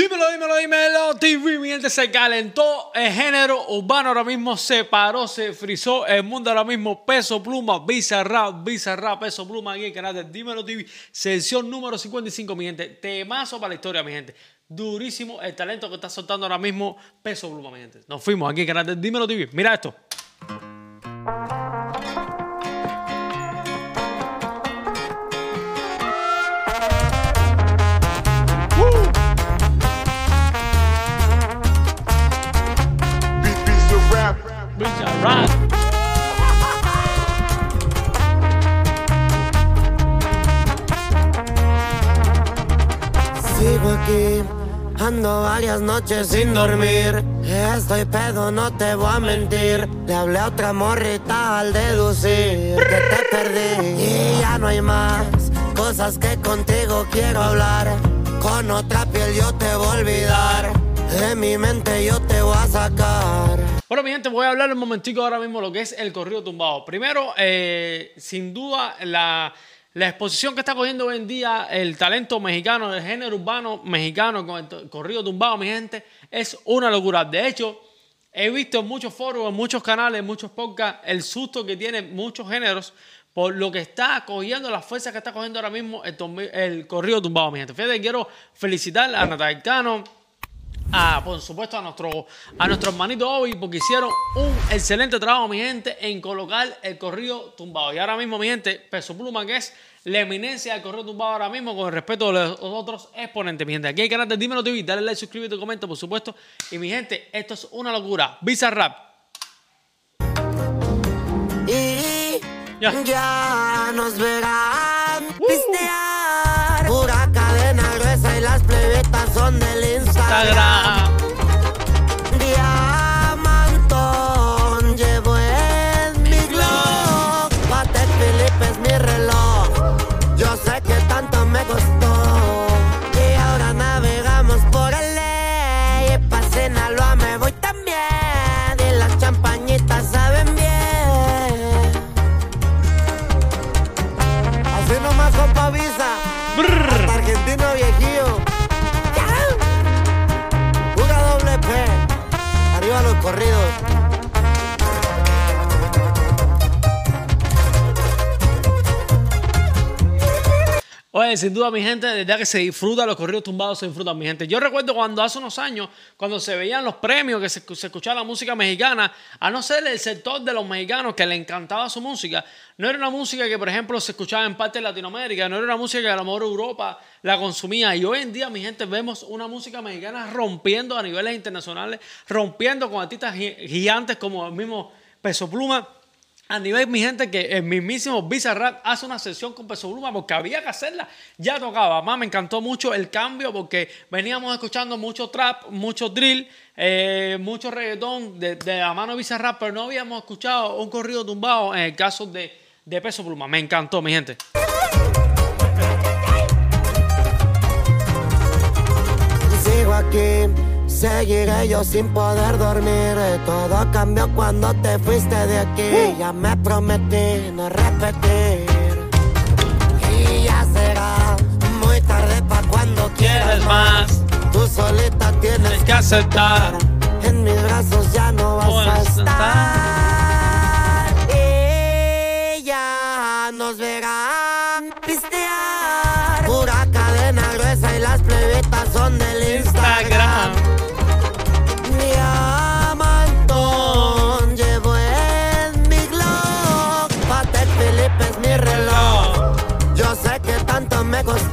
Dímelo, dímelo, dímelo, TV, mi gente, se calentó el género urbano ahora mismo, se paró, se frizó el mundo ahora mismo, peso pluma, bizarra, bizarra, peso pluma aquí en el canal Dímelo TV, sesión número 55, mi gente, temazo para la historia, mi gente, durísimo el talento que está soltando ahora mismo, peso pluma, mi gente, nos fuimos aquí en el canal de Dímelo TV, mira esto. Aquí, ando varias noches sin dormir. Estoy pedo, no te voy a mentir. Le hablé a otra morrita al deducir que te perdí. Y ya no hay más cosas que contigo quiero hablar. Con otra piel yo te voy a olvidar. De mi mente yo te voy a sacar. Bueno, mi gente, voy a hablar un momentico ahora mismo lo que es el corrido tumbado. Primero, eh, sin duda, la, la exposición que está cogiendo hoy en día el talento mexicano, el género urbano mexicano con el corrido tumbado, mi gente, es una locura. De hecho, he visto en muchos foros, en muchos canales, en muchos podcasts, el susto que tienen muchos géneros por lo que está cogiendo, las fuerzas que está cogiendo ahora mismo el, corrido tumbado, mi gente. Fíjate, quiero felicitar a Natal Cano, a, por supuesto a nuestro a nuestro hermanito Obi porque hicieron un excelente trabajo mi gente en colocar el corrido tumbado. Y ahora mismo mi gente Peso Pluma que es la eminencia del corrido tumbado ahora mismo con el respeto de los otros exponentes mi gente. Aquí hay canal de Dímelo TV dale like suscríbete comenta por supuesto. Y mi gente esto es una locura. Bizarrap. Y Ya. ya, nos verán pistear. Pura cadena gruesa y las plebetas son del sagrada. Sin duda, mi gente, desde que se disfruta, los corridos tumbados se disfrutan, mi gente. Yo recuerdo cuando hace unos años, cuando se veían los premios, que se, se escuchaba la música mexicana, a no ser el sector de los mexicanos que le encantaba su música, no era una música que, por ejemplo, se escuchaba en parte de Latinoamérica, no era una música que a lo mejor Europa la consumía. Y hoy en día, mi gente, vemos una música mexicana rompiendo a niveles internacionales, rompiendo con artistas gi- gigantes como el mismo Peso Pluma. A nivel, mi gente, que el mismísimo Bizarrap hace una sesión con Peso Pluma porque había que hacerla. Ya tocaba. Además, me encantó mucho el cambio porque veníamos escuchando mucho trap, mucho drill, eh, mucho reggaetón de, de la mano de Bizarrap, pero no habíamos escuchado un corrido tumbado en el caso de, de Peso Pluma. Me encantó, mi gente. Sigo aquí, seguiré yo sin poder dormir. Todo cambió cuando te fuiste de aquí. Ya me prometí no repetir. Y ya será muy tarde para cuando quieras más. Tú solita tienes que aceptar. En mis brazos ya no vas a estar. Y ya nos verán pistear. Pura cadena gruesa y las plebetas son del Instagram.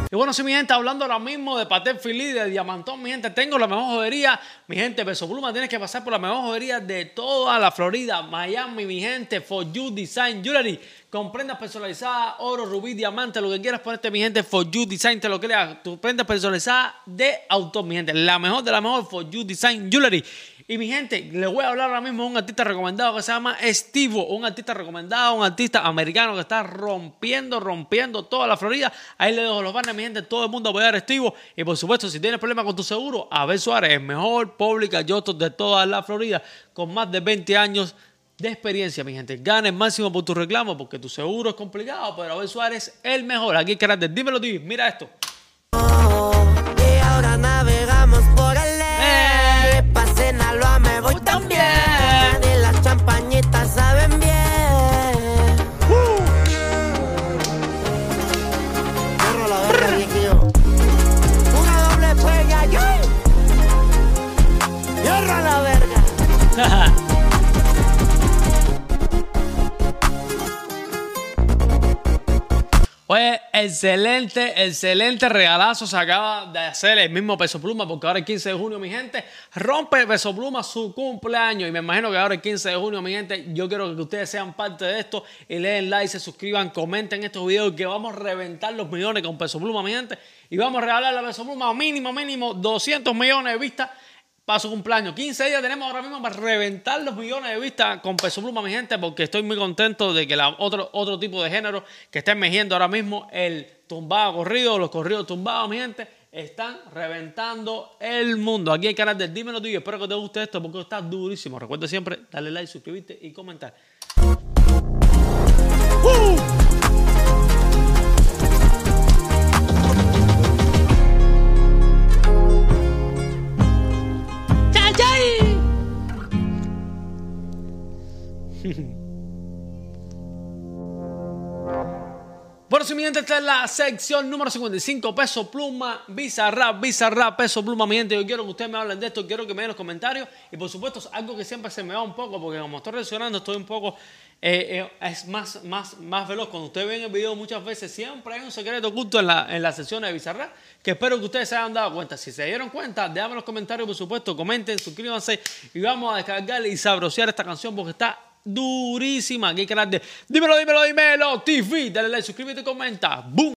Y bueno, sí, mi gente, hablando ahora mismo de Patek Philippe, de Diamantón, mi gente, tengo la mejor jodería. Mi gente, Peso Pluma, tienes que pasar por la mejor jodería de toda la Florida, Miami, mi gente, For You Design Jewelry. Con prendas personalizadas, oro, rubí, diamante, lo que quieras ponerte, mi gente, For You Design, te lo creas. Tu prenda personalizada de autor, mi gente. La mejor de la mejor, For You Design Jewelry. Y mi gente, les voy a hablar ahora mismo de un artista recomendado que se llama Estivo, un artista recomendado, un artista americano que está rompiendo, rompiendo toda la Florida. Ahí le dejo los banners, mi gente, todo el mundo apoyar a Estivo. Y por supuesto, si tienes problemas con tu seguro, Abel Suárez, el mejor pública yoto de toda la Florida, con más de 20 años de experiencia, mi gente. Gana el máximo por tu reclamo, porque tu seguro es complicado, pero Abel Suárez, el mejor. Aquí en carácter, dímelo, TV, mira esto. Excelente, excelente regalazo se acaba de hacer el mismo Peso Pluma porque ahora el 15 de junio, mi gente, rompe Peso Pluma su cumpleaños. Y me imagino que ahora el 15 de junio, mi gente, yo quiero que ustedes sean parte de esto y le den like, se suscriban, comenten estos videos que vamos a reventar los millones con Peso Pluma, mi gente, y vamos a regalarle a Peso Pluma mínimo, mínimo 200 millones de vistas para su cumpleaños. 15 días tenemos ahora mismo para reventar los millones de vistas con Peso Pluma, mi gente, porque estoy muy contento de que la, otro, otro tipo de género que está emergiendo ahora mismo, el tumbado corrido, los corridos tumbados, mi gente, están reventando el mundo. Aquí hay canal de Dímelo Tú y espero que te guste esto porque está durísimo. Recuerda siempre darle like, suscribirte y comentar. Bueno, si mi gente, esta es la sección número 55, peso pluma, visa rap, visa rap, peso pluma, mi gente. Yo quiero que ustedes me hablen de esto, quiero que me den los comentarios. Y por supuesto, es algo que siempre se me va un poco, porque como estoy reaccionando, estoy un poco. eh, eh, es más, más, más veloz. Cuando ustedes ven el video, muchas veces siempre hay un secreto oculto en la, en la sección de Bizarrap, que espero que ustedes se hayan dado cuenta. Si se dieron cuenta, déjame los comentarios, por supuesto, comenten, suscríbanse y vamos a descargar y sabrosear esta canción porque está durísima. Aquí hay canal de Dímelo, dímelo, dímelo, TV. Dale like, suscríbete comenta. ¡Boom!